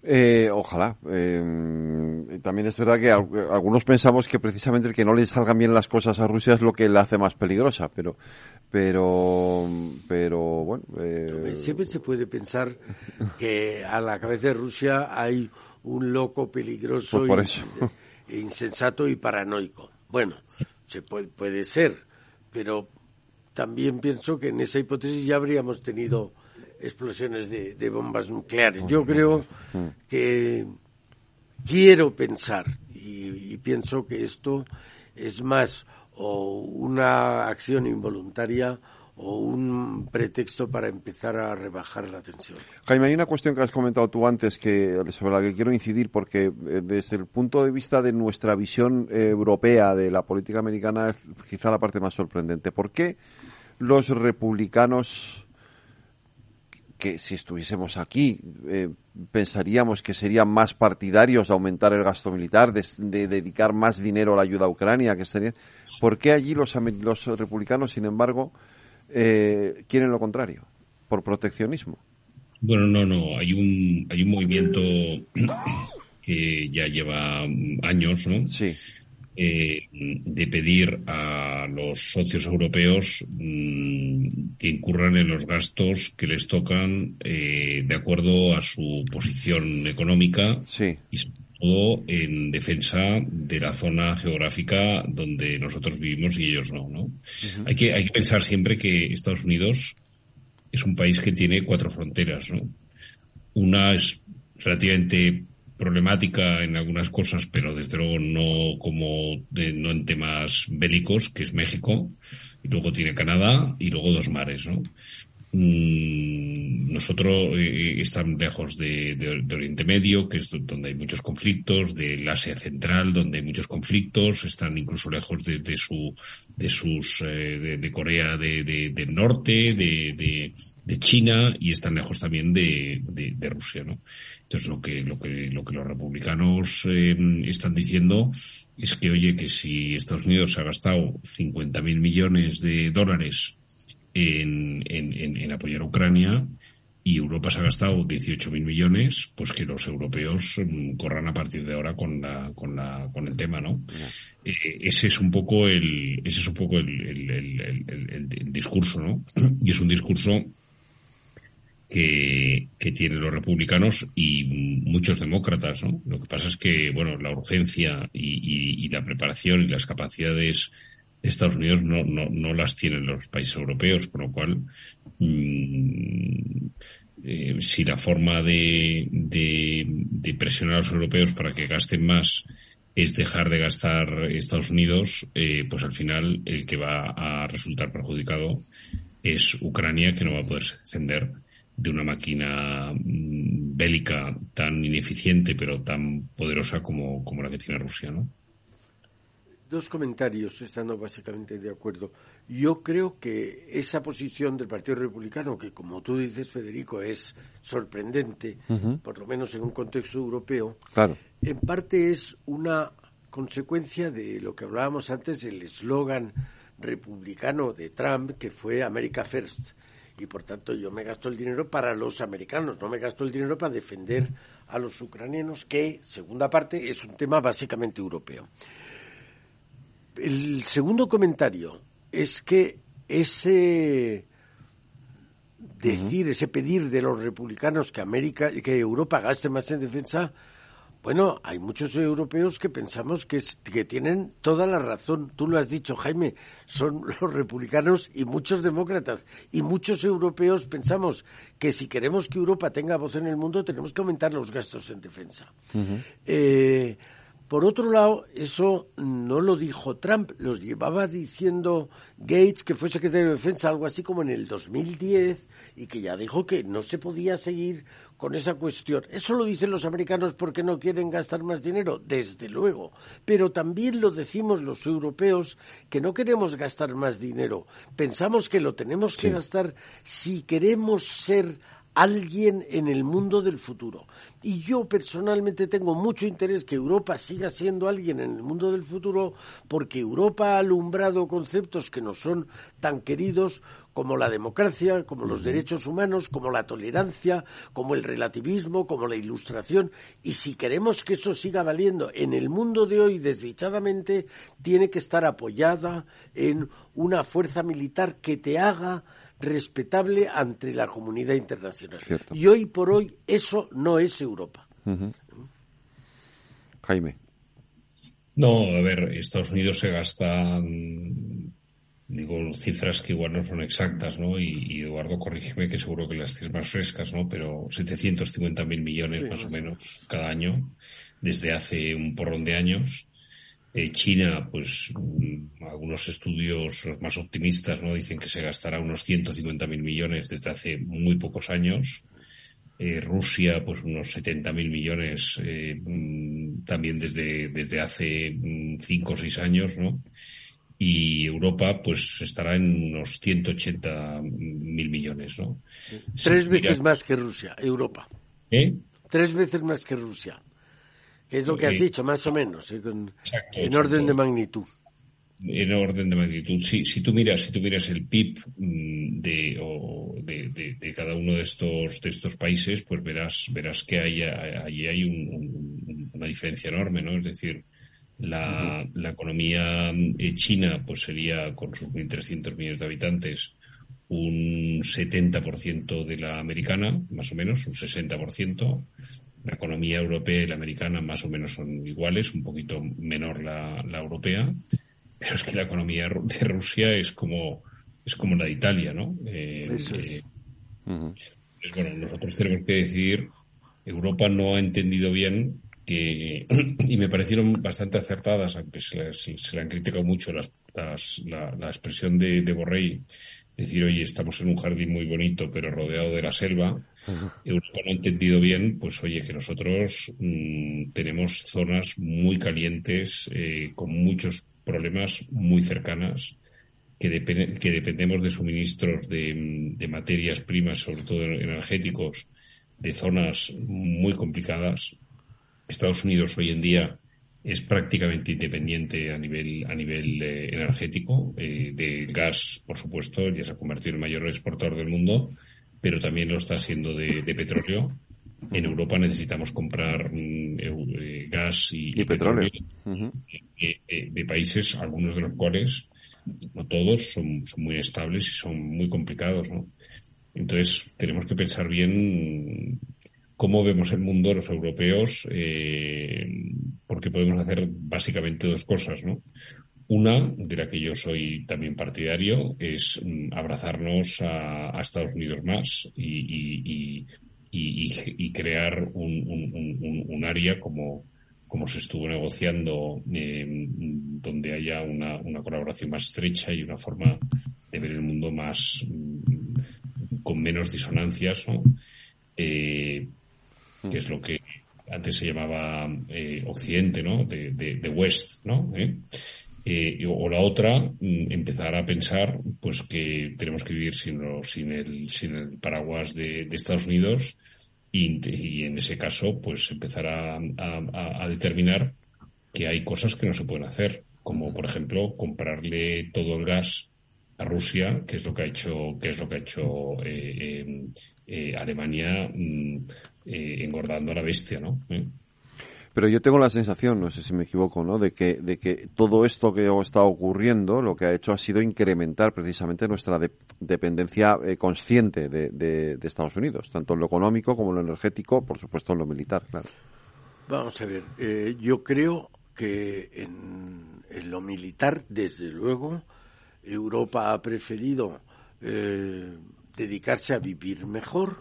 Eh, ojalá. Eh, también es verdad que algunos pensamos que precisamente el que no le salgan bien las cosas a Rusia es lo que la hace más peligrosa, pero, pero, pero bueno. Eh... Siempre se puede pensar que a la cabeza de Rusia hay un loco peligroso, pues insensato y paranoico. Bueno, se puede, puede ser, pero también pienso que en esa hipótesis ya habríamos tenido explosiones de, bombas nucleares. Yo creo que quiero pensar y, pienso que esto es más o una acción involuntaria o un pretexto para empezar a rebajar la tensión. Jaime, hay una cuestión que has comentado tú antes que sobre la que quiero incidir porque eh, desde el punto de vista de nuestra visión eh, europea de la política americana es quizá la parte más sorprendente. ¿Por qué los republicanos que si estuviésemos aquí eh, pensaríamos que serían más partidarios de aumentar el gasto militar, de, dedicar más dinero a la ayuda a Ucrania, que serían, ¿por qué allí los, los republicanos, sin embargo, eh, quieren lo contrario? ¿Por proteccionismo? Bueno, no, no, hay un, hay un movimiento que ya lleva años, ¿no? Sí eh, de pedir a los socios europeos mm, que incurran en los gastos que les tocan eh, de acuerdo a su posición económica y sobre todo en defensa de la zona geográfica donde nosotros vivimos y ellos no. ¿no? hay, que, hay que pensar siempre que Estados Unidos es un país que tiene cuatro fronteras. ¿no? Una es relativamente problemática en algunas cosas, pero desde luego no como no en temas bélicos, que es México, y luego tiene Canadá y luego dos mares, ¿no? Mm, nosotros eh, estamos lejos de, Oriente Medio, que es donde hay muchos conflictos, del Asia Central, donde hay muchos conflictos, están incluso lejos de, su, de sus, eh, de, Corea del Norte, de, de China y están lejos también de, de, Rusia, ¿no? Entonces lo que lo que lo que los republicanos eh, están diciendo es que oye que si Estados Unidos ha gastado 50 mil millones de dólares en, en, en, apoyar a Ucrania y Europa se ha gastado 18 mil millones, pues que los europeos mm, corran a partir de ahora con la con la con el tema, ¿no? Eh, ese es un poco el ese es un poco el, el, el, el discurso, ¿no? Y es un discurso que, que, tienen los republicanos y muchos demócratas, ¿no? Lo que pasa es que, bueno, la urgencia y, y, la preparación y las capacidades de Estados Unidos no, no, no las tienen los países europeos, con lo cual, mm, eh, si la forma de, de, de, presionar a los europeos para que gasten más es dejar de gastar Estados Unidos, eh, pues al final el que va a resultar perjudicado es Ucrania, que no va a poder defender de una máquina mm, bélica tan ineficiente pero tan poderosa como, como la que tiene Rusia, ¿no? Dos comentarios, estando básicamente de acuerdo. Yo creo que esa posición del Partido Republicano, que como tú dices, Federico, es sorprendente, por lo menos en un contexto europeo, claro. en parte es una consecuencia de lo que hablábamos antes, el eslogan republicano de Trump, que fue America First y por tanto yo me gasto el dinero para los americanos, no me gasto el dinero para defender a los ucranianos, que, segunda parte, es un tema básicamente europeo. El segundo comentario es que ese decir, ese pedir de los republicanos que América, que Europa gaste más en defensa, bueno, hay muchos europeos que pensamos que, que, tienen toda la razón. Tú lo has dicho, Jaime, son los republicanos y muchos demócratas. Y muchos europeos pensamos que si queremos que Europa tenga voz en el mundo, tenemos que aumentar los gastos en defensa. eh, por otro lado, eso no lo dijo Trump, lo llevaba diciendo Gates, que fue secretario de Defensa, algo así como en el 2010, y que ya dijo que no se podía seguir con esa cuestión. Eso lo dicen los americanos porque no quieren gastar más dinero, desde luego. Pero también lo decimos los europeos que no queremos gastar más dinero. Pensamos que lo tenemos que gastar si queremos ser alguien en el mundo del futuro. Y yo personalmente tengo mucho interés que Europa siga siendo alguien en el mundo del futuro porque Europa ha alumbrado conceptos que nos son tan queridos como la democracia, como los derechos humanos, como la tolerancia, como el relativismo, como la ilustración. Y si queremos que eso siga valiendo en el mundo de hoy, desdichadamente, tiene que estar apoyada en una fuerza militar que te haga respetable ante la comunidad internacional. Y hoy por hoy eso no es Europa. Jaime. No, a ver, Estados Unidos se gasta, mm, digo, cifras que igual no son exactas, ¿no? Y, Eduardo, corrígeme que seguro que las tienes más frescas, ¿no? Pero 750 mil millones más o menos cada año, desde hace un porrón de años. Eh, China, pues mm, algunos estudios los más optimistas no dicen que se gastará unos 150 mil millones desde hace muy pocos años. Eh, Rusia, pues unos 70 mil millones eh, mm, también desde, desde hace mm, cinco o seis años, ¿no? y Europa pues estará en unos 180 mil millones, ¿no? Tres veces más que Rusia, Europa. ¿Eh? Tres veces más que Rusia. Que es lo que has dicho, más o menos, ¿eh? Con- Exacto, en exacto. orden de magnitud. en orden de magnitud. Si, si tú miras, si tú miras el PIB mm, de, o de, de- de cada uno de estos de estos países, pues verás verás que hay, allí hay un- un- una diferencia enorme, ¿no? Es decir, la, la economía eh, china, pues sería con sus 1.300 millones de habitantes un 70% de la americana, más o menos, un 60%. La economía europea y la americana más o menos son iguales, un poquito menor la, la europea. Pero es que la economía de Rusia es como, es como la de Italia, ¿no? Eh, Eso es. eh, pues bueno, nosotros tenemos que decir, Europa no ha entendido bien que, y me parecieron bastante acertadas, aunque se, se le han criticado mucho las, las- la, la expresión de, de Borrell, decir, oye, estamos en un jardín muy bonito, pero rodeado de la selva. Europa no ha entendido bien, pues oye, que nosotros mm, tenemos zonas muy calientes, eh, con muchos problemas muy cercanas, que, depen- que dependemos de suministros de, mm, de materias primas, sobre todo energéticos, de zonas muy complicadas. Estados Unidos hoy en día es prácticamente independiente a nivel a nivel eh, energético eh, del gas, por supuesto, ya se ha convertido en el mayor exportador del mundo, pero también lo está siendo de, de petróleo. En Europa necesitamos comprar mm, eh, gas y, Y petróleo. eh, eh, de países, algunos de los cuales, no todos, son, son muy estables y son muy complicados, ¿no? Entonces, tenemos que pensar bien cómo vemos el mundo los europeos, eh, porque podemos hacer básicamente dos cosas, ¿no? Una, de la que yo soy también partidario, es mm, abrazarnos a, Estados Unidos más y, y- crear un, área como, como se estuvo negociando, eh, donde haya una, una colaboración más estrecha y una forma de ver el mundo más mm, con menos disonancias, ¿no? Eh, que es lo que antes se llamaba eh, Occidente, ¿no? De, de, de West, ¿no? ¿Eh? Eh, o la otra, mm, empezar a pensar pues que tenemos que vivir sin, lo- sin, el, sin el paraguas de, de Estados Unidos y, y en ese caso pues empezar a, a- a- a determinar que hay cosas que no se pueden hacer, como por ejemplo comprarle todo el gas a Rusia, que es lo que ha hecho, que es lo que ha hecho eh, eh, eh, Alemania mm, eh, engordando a la bestia, ¿no? ¿Eh? Pero yo tengo la sensación, no sé si me equivoco, ¿no? De que, de que todo esto que está ocurriendo lo que ha hecho ha sido incrementar precisamente nuestra de- dependencia eh, consciente de, de- de Estados Unidos, tanto en lo económico como en lo energético, por supuesto en lo militar, claro. Vamos a ver, eh, yo creo que en, en lo militar, desde luego, Europa ha preferido eh, dedicarse a vivir mejor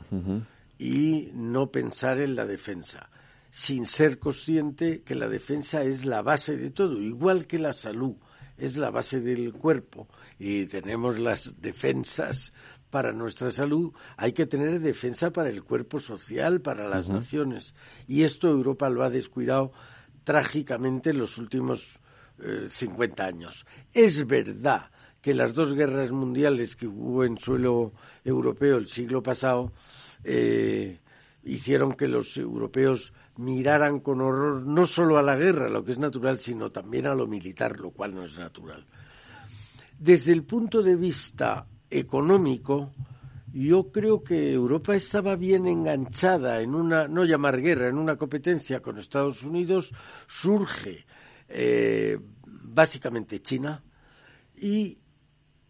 y no pensar en la defensa, sin ser consciente que la defensa es la base de todo, igual que la salud es la base del cuerpo y tenemos las defensas para nuestra salud, hay que tener defensa para el cuerpo social, para las naciones. Y esto Europa lo ha descuidado trágicamente en los últimos eh, 50 años. Es verdad que las dos guerras mundiales que hubo en suelo europeo el siglo pasado eh, hicieron que los europeos miraran con horror no solo a la guerra, lo que es natural, sino también a lo militar, lo cual no es natural. Desde el punto de vista económico, yo creo que Europa estaba bien enganchada en una, no llamar guerra, en una competencia con Estados Unidos, surge eh, básicamente China y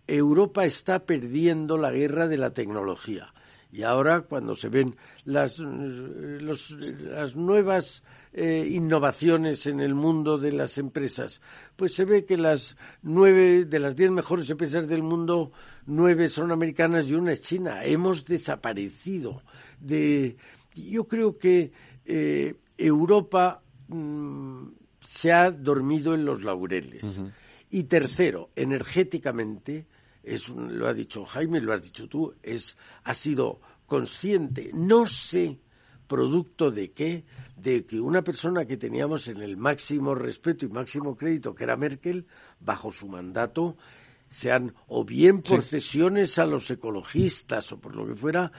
Europa está perdiendo la guerra de la tecnología. Y ahora, cuando se ven las, eh, los- las nuevas eh, innovaciones en el mundo de las empresas, pues se ve que las nueve de las diez mejores empresas del mundo, nueve son americanas y una es china. Hemos desaparecido de. Yo creo que eh, Europa mm, se ha dormido en los laureles. Y tercero, energéticamente, es un- lo ha dicho Jaime, lo has dicho tú, es, ha sido consciente. No sé producto de qué? De que una persona que teníamos en el máximo respeto y máximo crédito, que era Merkel, bajo su mandato, sean o bien por cesiones a los ecologistas o por lo que fuera,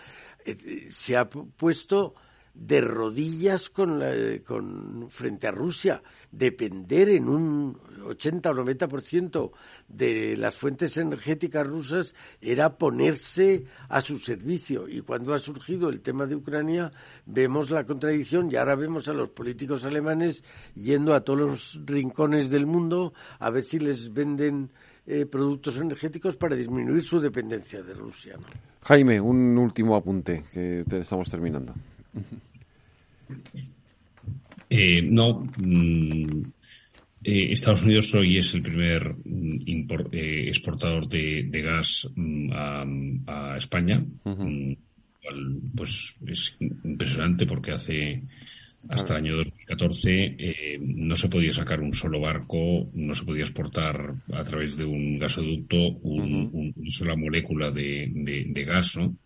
eh, se ha puesto de rodillas con, con frente a Rusia, depender en un 80 o 90% de las fuentes energéticas rusas era ponerse a su servicio. Y cuando ha surgido el tema de Ucrania, vemos la contradicción y ahora vemos a los políticos alemanes yendo a todos los rincones del mundo a ver si les venden eh, productos energéticos para disminuir su dependencia de Rusia. Jaime, un último apunte que te estamos terminando. Eh, no. Mm, eh, Estados Unidos hoy es el primer mm, exportador de, gas mm, a, España. pues es impresionante porque hace hasta el año 2014 eh, no se podía sacar un solo barco, no se podía exportar a través de un gasoducto una sola molécula de, gas, ¿no?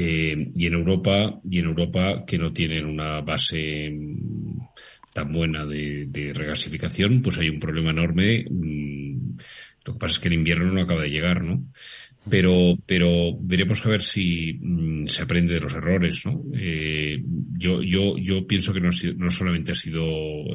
Eh, y en Europa, y en Europa que no tienen una base mm, tan buena de, regasificación, pues hay un problema enorme. Mm, lo que pasa es que el invierno no acaba de llegar, ¿no? Pero, pero veremos a ver si mm, se aprende de los errores, ¿no? Eh, yo, yo, yo pienso que no, no solamente ha sido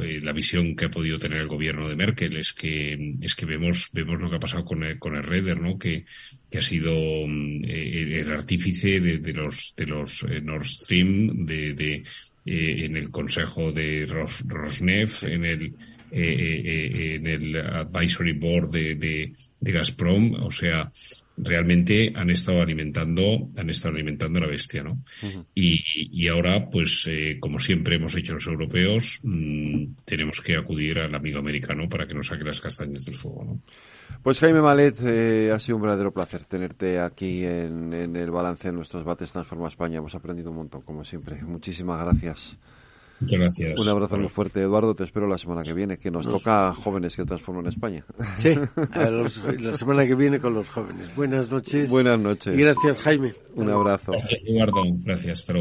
eh, la visión que ha podido tener el gobierno de Merkel, es que, es que vemos, vemos lo que ha pasado con el, con el Reder, ¿no? Que, que ha sido mm, eh, el artífice de, de los, de los Nord Stream, de, de en el consejo de Rosneft, en el, en el advisory board de, de, de Gazprom, o sea, realmente han estado alimentando, han estado alimentando la bestia, ¿no? y, y, ahora, pues, eh, como siempre hemos hecho los europeos, mmm, tenemos que acudir al amigo americano para que nos saque las castañas del fuego, ¿no? Pues Jaime Malet, eh, ha sido un verdadero placer tenerte aquí en, en el balance de nuestros bates Transforma España. Hemos aprendido un montón, como siempre. Muchísimas gracias. Muchas gracias. Un abrazo muy fuerte, Eduardo. Te espero la semana que viene, que nos, toca jóvenes que transforman España. Sí, la semana que viene con los jóvenes. Buenas noches. Buenas noches. Y gracias, Jaime. Un abrazo. Gracias, Eduardo. Gracias, hasta